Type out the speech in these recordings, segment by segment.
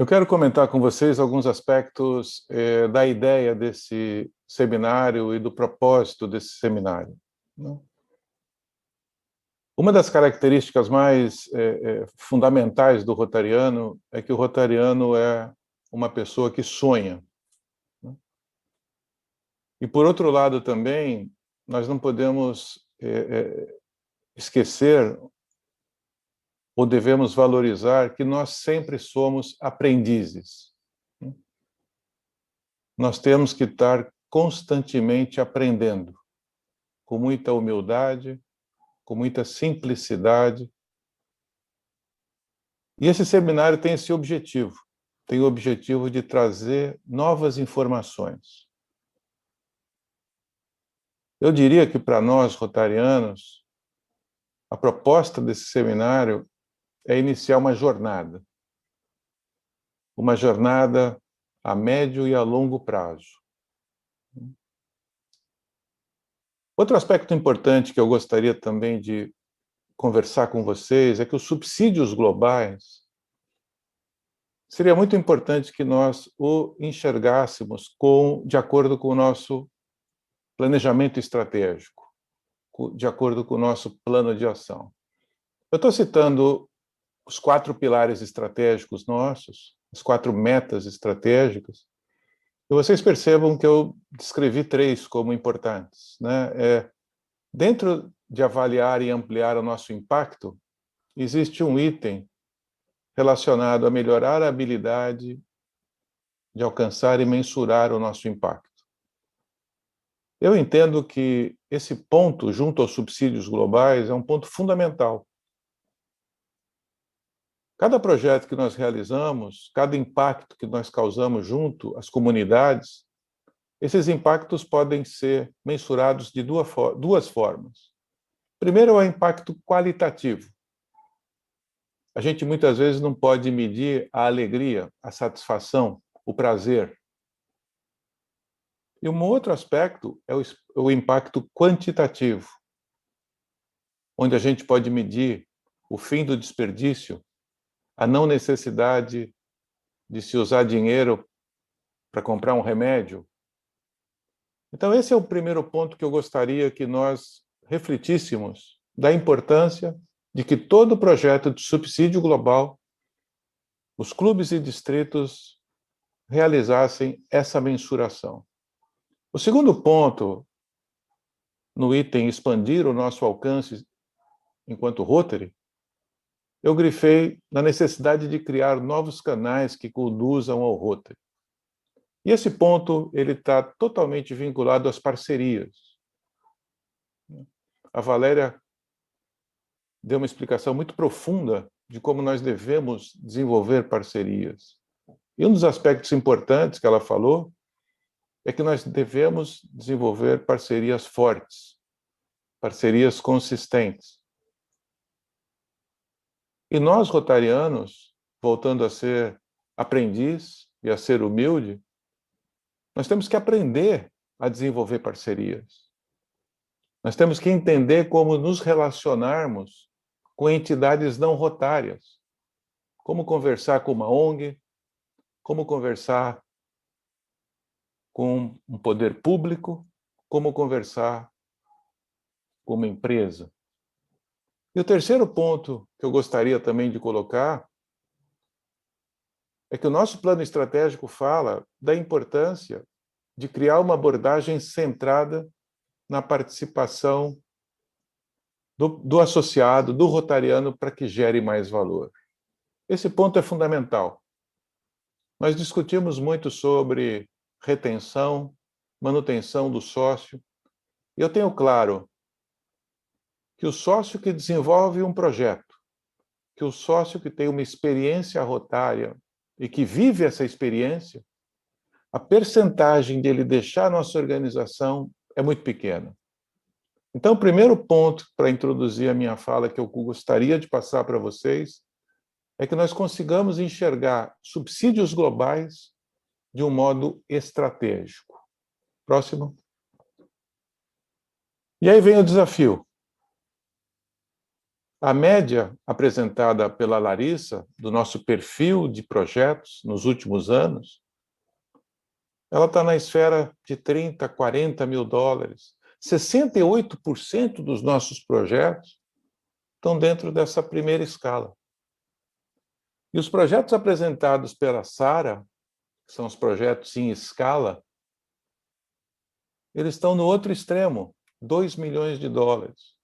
Eu quero comentar com vocês alguns aspectos eh, da ideia desse seminário e do propósito desse seminário. Né? Uma das características mais eh, eh, fundamentais do rotariano é que o rotariano é uma pessoa que sonha. Né? E, por outro lado, também, nós não podemos esquecer ou devemos valorizar que nós sempre somos aprendizes. Nós temos que estar constantemente aprendendo, com muita humildade, com muita simplicidade. E esse seminário tem esse objetivo, tem o objetivo de trazer novas informações. Eu diria que para nós, rotarianos, a proposta desse seminário é iniciar uma jornada. Uma jornada a médio e a longo prazo. Outro aspecto importante que eu gostaria também de conversar com vocês é que os subsídios globais seria muito importante que nós o enxergássemos com, de acordo com o nosso planejamento estratégico, de acordo com o nosso plano de ação. Eu estou citando os quatro pilares estratégicos nossos, as quatro metas estratégicas, e vocês percebam que eu descrevi três como importantes. Né? É, dentro de avaliar e ampliar o nosso impacto, existe um item relacionado a melhorar a habilidade de alcançar e mensurar o nosso impacto. Eu entendo que esse ponto, junto aos subsídios globais, é um ponto fundamental Cada projeto que nós realizamos, cada impacto que nós causamos junto às comunidades, esses impactos podem ser mensurados de duas formas. Primeiro é o impacto qualitativo. A gente muitas vezes não pode medir a alegria, a satisfação, o prazer. E um outro aspecto é o impacto quantitativo, onde a gente pode medir o fim do desperdício, a não necessidade de se usar dinheiro para comprar um remédio. Então, esse é o primeiro ponto que eu gostaria que nós refletíssemos da importância de que todo projeto de subsídio global, os clubes e distritos realizassem essa mensuração. O segundo ponto, no item expandir o nosso alcance enquanto Rotary, eu grifei na necessidade de criar novos canais que conduzam ao Rotary. E esse ponto ele está totalmente vinculado às parcerias. A Valéria deu uma explicação muito profunda de como nós devemos desenvolver parcerias. E um dos aspectos importantes que ela falou é que nós devemos desenvolver parcerias fortes, parcerias consistentes. E nós, rotarianos, voltando a ser aprendiz e a ser humilde, nós temos que aprender a desenvolver parcerias. Nós temos que entender como nos relacionarmos com entidades não rotárias. Como conversar com uma ONG, como conversar com um poder público, como conversar com uma empresa. E o terceiro ponto que eu gostaria também de colocar é que o nosso plano estratégico fala da importância de criar uma abordagem centrada na participação do, do associado, do rotariano, para que gere mais valor. Esse ponto é fundamental. Nós discutimos muito sobre retenção, manutenção do sócio, e eu tenho claro que o sócio que desenvolve um projeto, que o sócio que tem uma experiência rotária e que vive essa experiência, a percentagem de ele deixar a nossa organização é muito pequena. Então, o primeiro ponto para introduzir a minha fala que eu gostaria de passar para vocês é que nós consigamos enxergar subsídios globais de um modo estratégico. Próximo. E aí vem o desafio. A média apresentada pela Larissa, do nosso perfil de projetos nos últimos anos, ela está na esfera de 30, 40 mil dólares. 68% dos nossos projetos estão dentro dessa primeira escala. E os projetos apresentados pela Sara, que são os projetos em escala, eles estão no outro extremo, 2 milhões de dólares.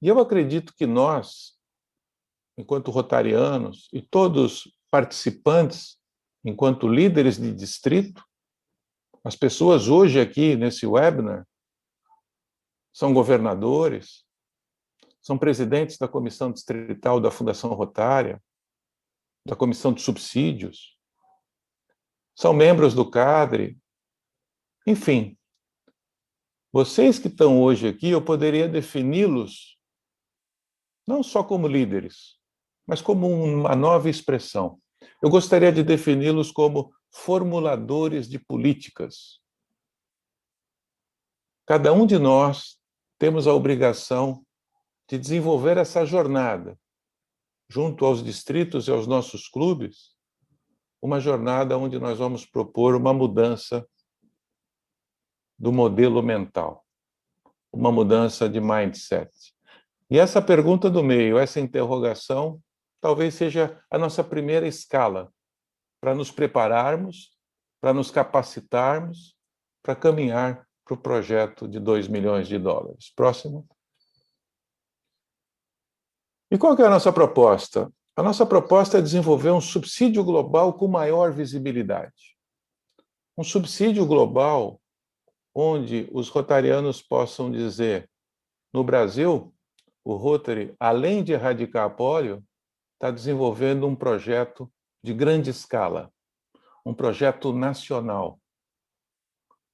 E eu acredito que nós, enquanto rotarianos e todos participantes, enquanto líderes de distrito, as pessoas hoje aqui nesse webinar são governadores, são presidentes da comissão distrital da Fundação Rotária, da comissão de subsídios, são membros do CADRE, enfim. Vocês que estão hoje aqui, eu poderia defini-los não só como líderes, mas como uma nova expressão. Eu gostaria de defini-los como formuladores de políticas. Cada um de nós temos a obrigação de desenvolver essa jornada, junto aos distritos e aos nossos clubes, uma jornada onde nós vamos propor uma mudança do modelo mental, uma mudança de mindset. E essa pergunta do meio, essa interrogação, talvez seja a nossa primeira escala para nos prepararmos, para nos capacitarmos, para caminhar para o projeto de 2 milhões de dólares. Próximo. E qual é a nossa proposta? A nossa proposta é desenvolver um subsídio global com maior visibilidade. Um subsídio global onde os rotarianos possam dizer: no Brasil, o Rotary, além de erradicar a polio, está desenvolvendo um projeto de grande escala, um projeto nacional.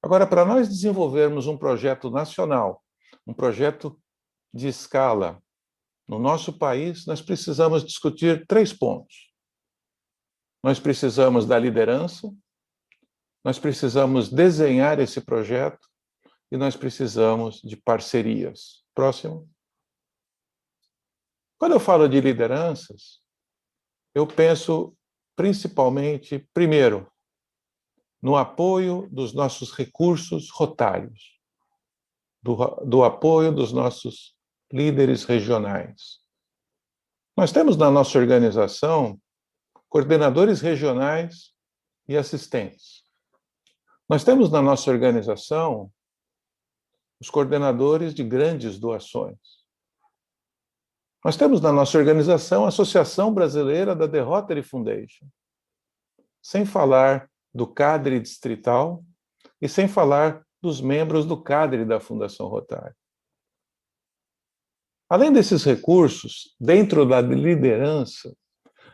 Agora, para nós desenvolvermos um projeto nacional, um projeto de escala no nosso país, nós precisamos discutir três pontos. Nós precisamos da liderança, nós precisamos desenhar esse projeto e nós precisamos de parcerias. Próximo. Quando eu falo de lideranças, eu penso principalmente, primeiro, no apoio dos nossos recursos rotários, do, do apoio dos nossos líderes regionais. Nós temos na nossa organização coordenadores regionais e assistentes. Nós temos na nossa organização os coordenadores de grandes doações. Nós temos na nossa organização a Associação Brasileira da The Rotary Foundation, sem falar do cadre distrital e sem falar dos membros do cadre da Fundação Rotária. Além desses recursos, dentro da liderança,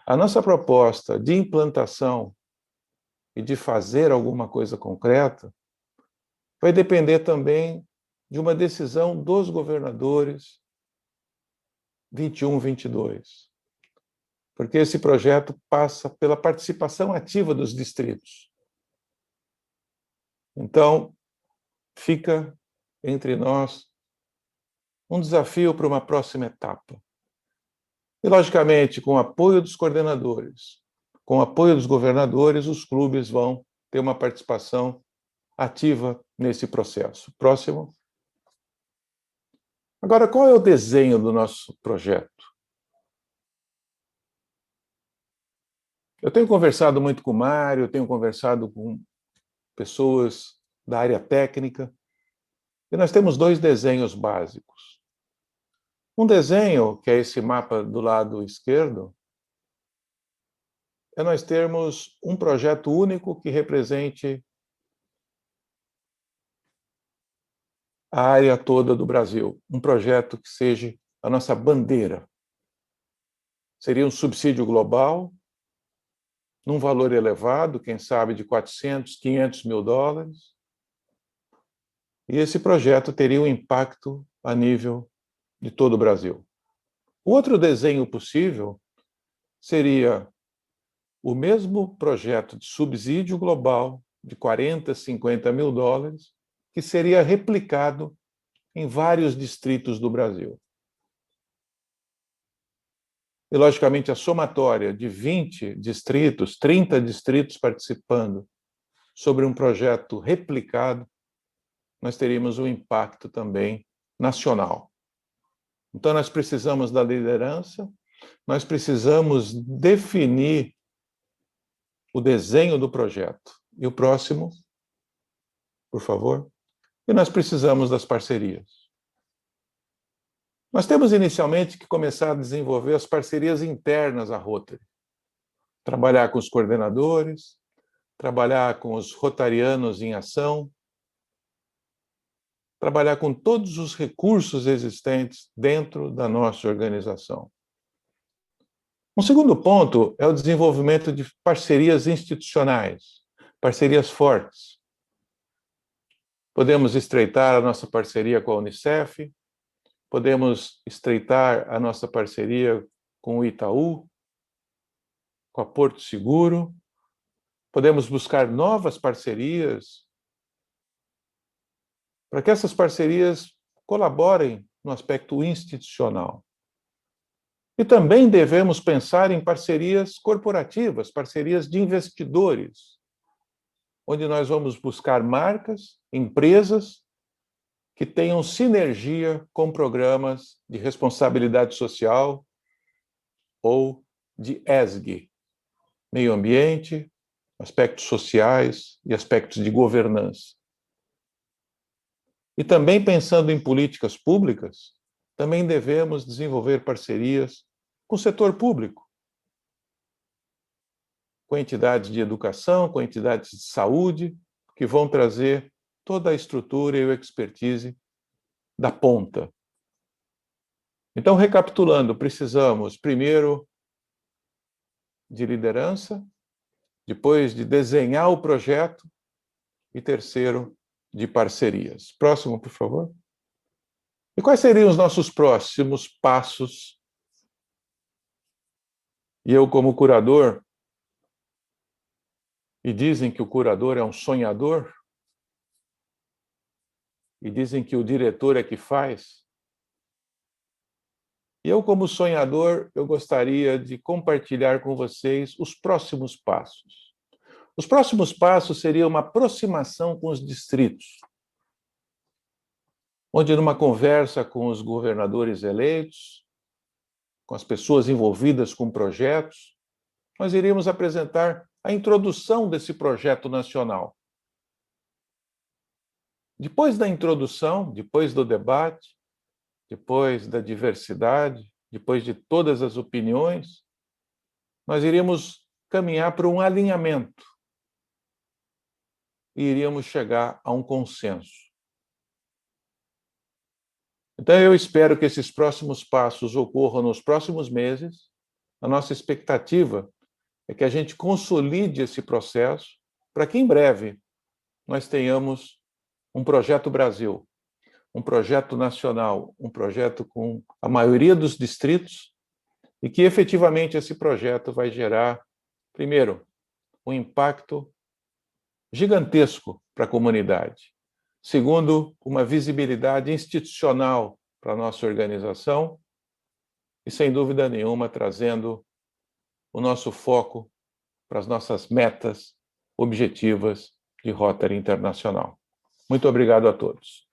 a nossa proposta de implantação e de fazer alguma coisa concreta vai depender também de uma decisão dos governadores 21, 22. Porque esse projeto passa pela participação ativa dos distritos. Então, fica entre nós um desafio para uma próxima etapa. E, logicamente, com o apoio dos coordenadores, com o apoio dos governadores, os clubes vão ter uma participação ativa nesse processo. Próximo. Agora, qual é o desenho do nosso projeto? Eu tenho conversado muito com o Mário, tenho conversado com pessoas da área técnica, e nós temos dois desenhos básicos. Um desenho, que é esse mapa do lado esquerdo, é nós termos um projeto único que represente a área toda do Brasil, um projeto que seja a nossa bandeira. Seria um subsídio global, num valor elevado, quem sabe de 400, 500 mil dólares. E esse projeto teria um impacto a nível de todo o Brasil. O outro desenho possível seria o mesmo projeto de subsídio global de 40, 50 mil dólares, que seria replicado em vários distritos do Brasil. e, logicamente, a somatória de 20 distritos, 30 distritos participando sobre um projeto replicado, nós teríamos um impacto também nacional. Então, nós precisamos da liderança, nós precisamos definir o desenho do projeto. E o próximo, por favor. E nós precisamos das parcerias. Nós temos inicialmente que começar a desenvolver as parcerias internas à Rotary. Trabalhar com os coordenadores, trabalhar com os rotarianos em ação, trabalhar com todos os recursos existentes dentro da nossa organização. Um segundo ponto é o desenvolvimento de parcerias institucionais, parcerias fortes. Podemos estreitar a nossa parceria com a Unicef, podemos estreitar a nossa parceria com o Itaú, com a Porto Seguro, podemos buscar novas parcerias para que essas parcerias colaborem no aspecto institucional. E também devemos pensar em parcerias corporativas, parcerias de investidores, onde nós vamos buscar marcas, empresas que tenham sinergia com programas de responsabilidade social ou de ESG, meio ambiente, aspectos sociais e aspectos de governança. E também pensando em políticas públicas, também devemos desenvolver parcerias com o setor público, com entidades de educação, com entidades de saúde, que vão trazer toda a estrutura e o expertise da ponta. Então, recapitulando, precisamos, primeiro, de liderança, depois de desenhar o projeto e terceiro, de parcerias. Próximo, por favor. E quais seriam os nossos próximos passos? E eu, como curador, e dizem que o curador é um sonhador, e dizem que o diretor é que faz. E eu, como sonhador, eu gostaria de compartilhar com vocês os próximos passos. Os próximos passos seriam uma aproximação com os distritos, onde, numa conversa com os governadores eleitos, com as pessoas envolvidas com projetos, nós iríamos apresentar a introdução desse projeto nacional. Depois da introdução, depois do debate, depois da diversidade, depois de todas as opiniões, nós iríamos caminhar para um alinhamento e iríamos chegar a um consenso. Então, eu espero que esses próximos passos ocorram nos próximos meses. A nossa expectativa é que a gente consolide esse processo para que, em breve, nós tenhamos um projeto Brasil, um projeto nacional, um projeto com a maioria dos distritos e que efetivamente esse projeto vai gerar, primeiro, um impacto gigantesco para a comunidade. Segundo, uma visibilidade institucional para a nossa organização e, sem dúvida nenhuma, trazendo o nosso foco para as nossas metas objetivas de Rotary Internacional. Muito obrigado a todos.